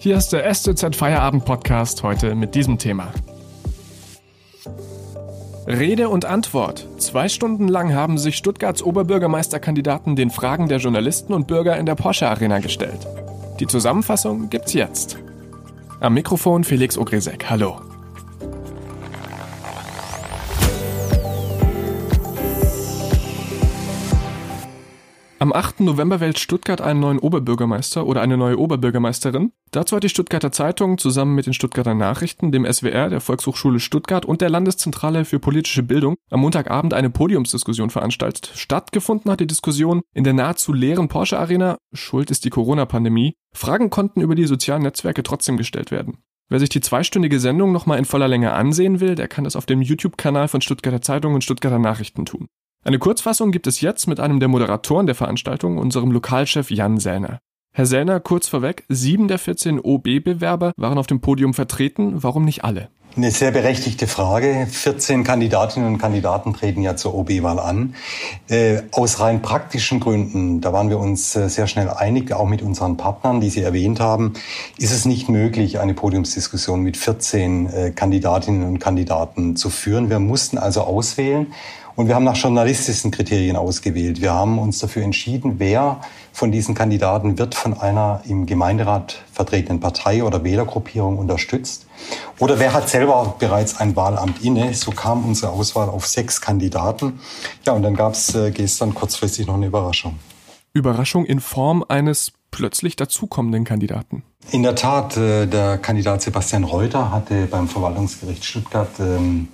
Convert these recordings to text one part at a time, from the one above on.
Hier ist der STZ Feierabend Podcast heute mit diesem Thema. Rede und Antwort. Zwei Stunden lang haben sich Stuttgarts Oberbürgermeisterkandidaten den Fragen der Journalisten und Bürger in der Porsche Arena gestellt. Die Zusammenfassung gibt's jetzt. Am Mikrofon Felix Ogresek. Hallo. Am 8. November wählt Stuttgart einen neuen Oberbürgermeister oder eine neue Oberbürgermeisterin. Dazu hat die Stuttgarter Zeitung zusammen mit den Stuttgarter Nachrichten, dem SWR, der Volkshochschule Stuttgart und der Landeszentrale für politische Bildung am Montagabend eine Podiumsdiskussion veranstaltet. Stattgefunden hat die Diskussion in der nahezu leeren Porsche Arena. Schuld ist die Corona-Pandemie. Fragen konnten über die sozialen Netzwerke trotzdem gestellt werden. Wer sich die zweistündige Sendung nochmal in voller Länge ansehen will, der kann das auf dem YouTube-Kanal von Stuttgarter Zeitung und Stuttgarter Nachrichten tun. Eine Kurzfassung gibt es jetzt mit einem der Moderatoren der Veranstaltung, unserem Lokalchef Jan Säner. Herr Säner, kurz vorweg, sieben der 14 OB-Bewerber waren auf dem Podium vertreten. Warum nicht alle? Eine sehr berechtigte Frage. 14 Kandidatinnen und Kandidaten treten ja zur OB-Wahl an. Äh, aus rein praktischen Gründen, da waren wir uns äh, sehr schnell einig, auch mit unseren Partnern, die Sie erwähnt haben, ist es nicht möglich, eine Podiumsdiskussion mit 14 äh, Kandidatinnen und Kandidaten zu führen. Wir mussten also auswählen und wir haben nach journalistischen Kriterien ausgewählt. Wir haben uns dafür entschieden, wer von diesen Kandidaten wird von einer im Gemeinderat vertretenen Partei oder Wählergruppierung unterstützt. Oder wer hat selber bereits ein Wahlamt inne? So kam unsere Auswahl auf sechs Kandidaten. Ja, und dann gab es äh, gestern kurzfristig noch eine Überraschung. Überraschung in Form eines plötzlich dazukommenden Kandidaten. In der Tat, äh, der Kandidat Sebastian Reuter hatte beim Verwaltungsgericht Stuttgart ähm,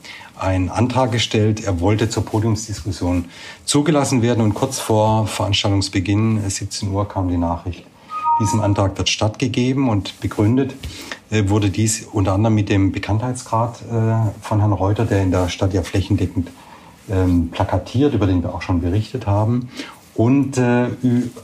einen Antrag gestellt. Er wollte zur Podiumsdiskussion zugelassen werden und kurz vor Veranstaltungsbeginn, 17 äh, Uhr, kam die Nachricht. Diesem Antrag wird stattgegeben und begründet äh, wurde dies unter anderem mit dem Bekanntheitsgrad äh, von Herrn Reuter, der in der Stadt ja flächendeckend ähm, plakatiert, über den wir auch schon berichtet haben und äh,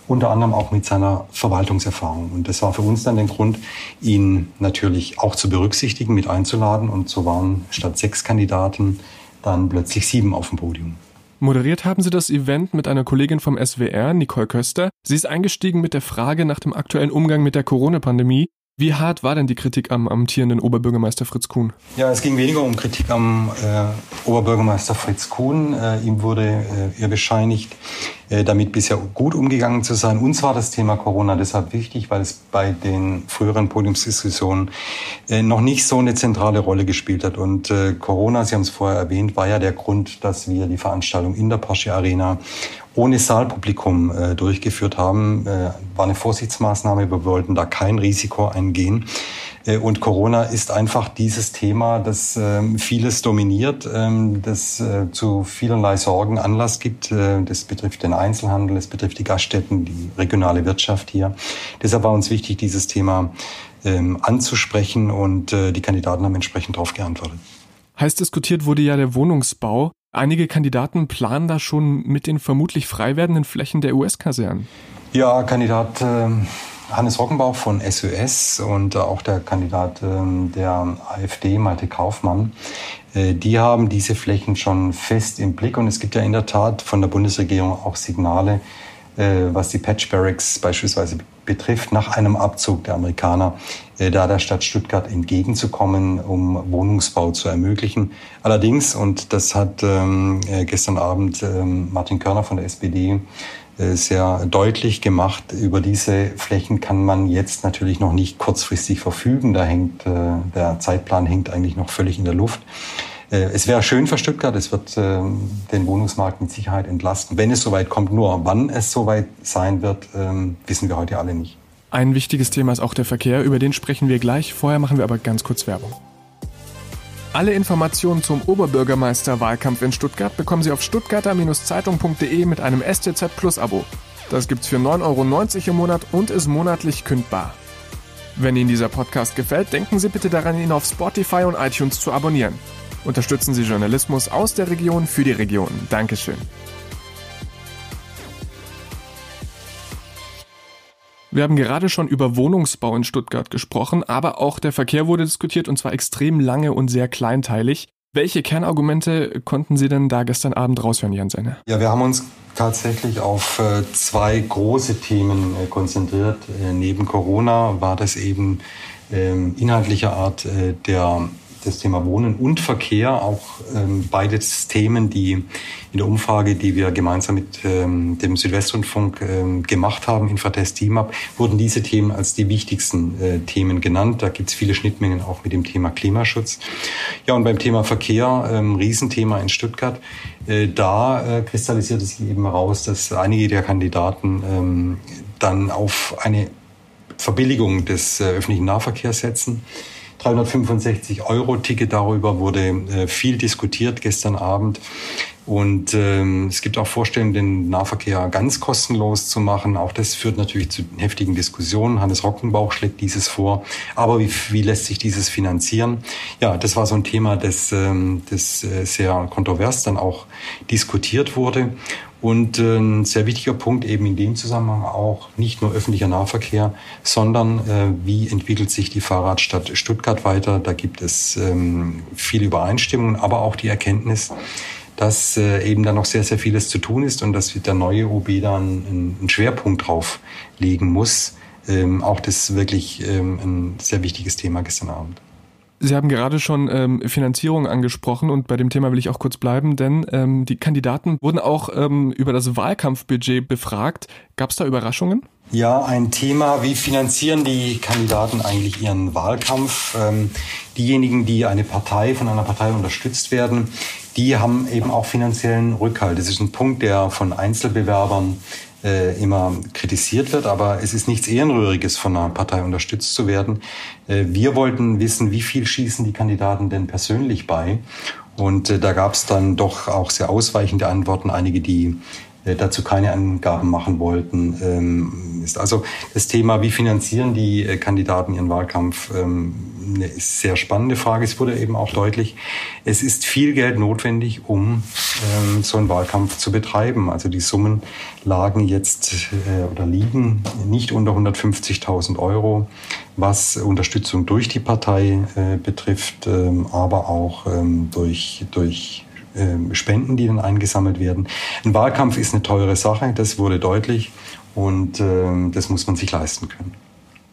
unter anderem auch mit seiner Verwaltungserfahrung. Und das war für uns dann der Grund, ihn natürlich auch zu berücksichtigen, mit einzuladen. Und so waren statt sechs Kandidaten dann plötzlich sieben auf dem Podium. Moderiert haben Sie das Event mit einer Kollegin vom SWR, Nicole Köster. Sie ist eingestiegen mit der Frage nach dem aktuellen Umgang mit der Corona-Pandemie wie hart war denn die Kritik am amtierenden Oberbürgermeister Fritz Kuhn? Ja, es ging weniger um Kritik am äh, Oberbürgermeister Fritz Kuhn. Äh, ihm wurde äh, ihr bescheinigt, äh, damit bisher gut umgegangen zu sein. Uns war das Thema Corona deshalb wichtig, weil es bei den früheren Podiumsdiskussionen äh, noch nicht so eine zentrale Rolle gespielt hat. Und äh, Corona, Sie haben es vorher erwähnt, war ja der Grund, dass wir die Veranstaltung in der Porsche Arena ohne Saalpublikum äh, durchgeführt haben. Äh, war eine Vorsichtsmaßnahme. Wir wollten da kein Risiko eingehen. Äh, und Corona ist einfach dieses Thema, das ähm, vieles dominiert, ähm, das äh, zu vielerlei Sorgen Anlass gibt. Äh, das betrifft den Einzelhandel, es betrifft die Gaststätten, die regionale Wirtschaft hier. Deshalb war uns wichtig, dieses Thema ähm, anzusprechen und die Kandidaten haben entsprechend darauf geantwortet. Heiß diskutiert wurde ja der Wohnungsbau. Einige Kandidaten planen da schon mit den vermutlich frei werdenden Flächen der US-Kasernen. Ja, Kandidat äh, Hannes Rockenbauch von SOS und äh, auch der Kandidat äh, der AfD, Malte Kaufmann, äh, die haben diese Flächen schon fest im Blick. Und es gibt ja in der Tat von der Bundesregierung auch Signale, was die Patch Barracks beispielsweise betrifft, nach einem Abzug der Amerikaner, äh, da der Stadt Stuttgart entgegenzukommen, um Wohnungsbau zu ermöglichen. Allerdings, und das hat ähm, äh, gestern Abend ähm, Martin Körner von der SPD äh, sehr deutlich gemacht, über diese Flächen kann man jetzt natürlich noch nicht kurzfristig verfügen. Da hängt, äh, der Zeitplan hängt eigentlich noch völlig in der Luft. Äh, es wäre schön für Stuttgart, es wird ähm, den Wohnungsmarkt mit Sicherheit entlasten, wenn es soweit kommt. Nur wann es soweit sein wird, ähm, wissen wir heute alle nicht. Ein wichtiges Thema ist auch der Verkehr, über den sprechen wir gleich. Vorher machen wir aber ganz kurz Werbung. Alle Informationen zum Oberbürgermeister-Wahlkampf in Stuttgart bekommen Sie auf stuttgarter-zeitung.de mit einem STZ Plus Abo. Das gibt's für 9,90 Euro im Monat und ist monatlich kündbar. Wenn Ihnen dieser Podcast gefällt, denken Sie bitte daran, ihn auf Spotify und iTunes zu abonnieren. Unterstützen Sie Journalismus aus der Region für die Region. Dankeschön. Wir haben gerade schon über Wohnungsbau in Stuttgart gesprochen, aber auch der Verkehr wurde diskutiert und zwar extrem lange und sehr kleinteilig. Welche Kernargumente konnten Sie denn da gestern Abend raushören, Jan Senner? Ja, wir haben uns tatsächlich auf äh, zwei große Themen äh, konzentriert. Äh, neben Corona war das eben ähm, inhaltlicher Art der das Thema Wohnen und Verkehr, auch ähm, beides Themen, die in der Umfrage, die wir gemeinsam mit ähm, dem Südwestrundfunk ähm, gemacht haben, Infratest Team wurden diese Themen als die wichtigsten äh, Themen genannt. Da gibt es viele Schnittmengen auch mit dem Thema Klimaschutz. Ja, und beim Thema Verkehr, ähm, Riesenthema in Stuttgart, äh, da äh, kristallisiert es sich eben heraus, dass einige der Kandidaten ähm, dann auf eine Verbilligung des äh, öffentlichen Nahverkehrs setzen. 365 Euro Ticket darüber wurde äh, viel diskutiert gestern Abend. Und ähm, es gibt auch Vorstellungen, den Nahverkehr ganz kostenlos zu machen. Auch das führt natürlich zu heftigen Diskussionen. Hannes Rockenbauch schlägt dieses vor. Aber wie, wie lässt sich dieses finanzieren? Ja, das war so ein Thema, das, ähm, das äh, sehr kontrovers dann auch diskutiert wurde. Und äh, ein sehr wichtiger Punkt eben in dem Zusammenhang auch nicht nur öffentlicher Nahverkehr, sondern äh, wie entwickelt sich die Fahrradstadt Stuttgart weiter. Da gibt es ähm, viele Übereinstimmungen, aber auch die Erkenntnis, dass äh, eben da noch sehr, sehr vieles zu tun ist und dass der neue OB da einen, einen Schwerpunkt drauf legen muss. Ähm, auch das wirklich ähm, ein sehr wichtiges Thema gestern Abend. Sie haben gerade schon ähm, Finanzierung angesprochen und bei dem Thema will ich auch kurz bleiben, denn ähm, die Kandidaten wurden auch ähm, über das Wahlkampfbudget befragt. Gab es da Überraschungen? Ja, ein Thema, wie finanzieren die Kandidaten eigentlich ihren Wahlkampf? Ähm, diejenigen, die eine Partei von einer Partei unterstützt werden, die haben eben auch finanziellen Rückhalt. Das ist ein Punkt, der von Einzelbewerbern äh, immer kritisiert wird, aber es ist nichts Ehrenrühriges, von einer Partei unterstützt zu werden. Äh, wir wollten wissen, wie viel schießen die Kandidaten denn persönlich bei? Und äh, da gab es dann doch auch sehr ausweichende Antworten. Einige, die äh, dazu keine Angaben machen wollten. Ähm, ist also das Thema, wie finanzieren die äh, Kandidaten ihren Wahlkampf, ähm, eine sehr spannende Frage. Es wurde eben auch deutlich, es ist viel Geld notwendig, um ähm, so einen Wahlkampf zu betreiben. Also die Summen lagen jetzt äh, oder liegen nicht unter 150.000 Euro, was Unterstützung durch die Partei betrifft, aber auch durch, durch ähm, Spenden, die dann eingesammelt werden. Ein Wahlkampf ist eine teure Sache, das wurde deutlich und ähm, das muss man sich leisten können.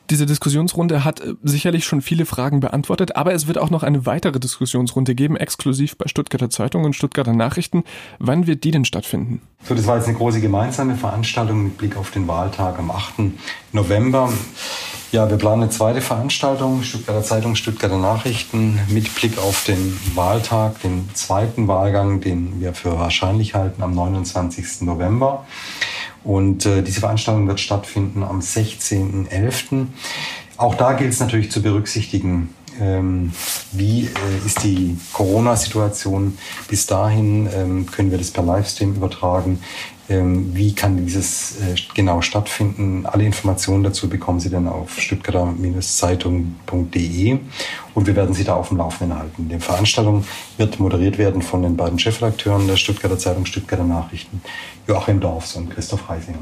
Diese Diskussionsrunde hat äh, sicherlich schon viele Fragen beantwortet, aber es wird auch noch eine weitere Diskussionsrunde geben, exklusiv bei Stuttgarter Zeitung und Stuttgarter Nachrichten. Wann wird die denn stattfinden? So, das war jetzt eine große gemeinsame Veranstaltung mit Blick auf den Wahltag am 8. November. Ja, wir planen eine zweite Veranstaltung, Stuttgarter Zeitung, Stuttgarter Nachrichten, mit Blick auf den Wahltag, den zweiten Wahlgang, den wir für wahrscheinlich halten am 29. November. Und äh, diese Veranstaltung wird stattfinden am 16.11. Auch da gilt es natürlich zu berücksichtigen, wie äh, ist die Corona-Situation bis dahin, ähm, können wir das per Livestream übertragen, ähm, wie kann dieses äh, genau stattfinden. Alle Informationen dazu bekommen Sie dann auf stuttgarter-zeitung.de und wir werden Sie da auf dem Laufenden halten. Die Veranstaltung wird moderiert werden von den beiden Chefredakteuren der Stuttgarter Zeitung, Stuttgarter Nachrichten, Joachim Dorfs und Christoph Reisinger.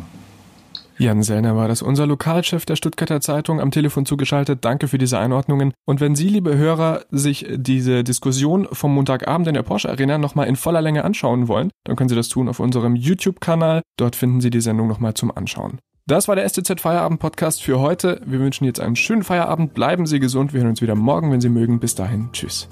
Jan Sellner war das, unser Lokalchef der Stuttgarter Zeitung, am Telefon zugeschaltet. Danke für diese Einordnungen. Und wenn Sie, liebe Hörer, sich diese Diskussion vom Montagabend in der Porsche Arena nochmal in voller Länge anschauen wollen, dann können Sie das tun auf unserem YouTube-Kanal. Dort finden Sie die Sendung nochmal zum Anschauen. Das war der STZ Feierabend Podcast für heute. Wir wünschen jetzt einen schönen Feierabend. Bleiben Sie gesund. Wir hören uns wieder morgen, wenn Sie mögen. Bis dahin. Tschüss.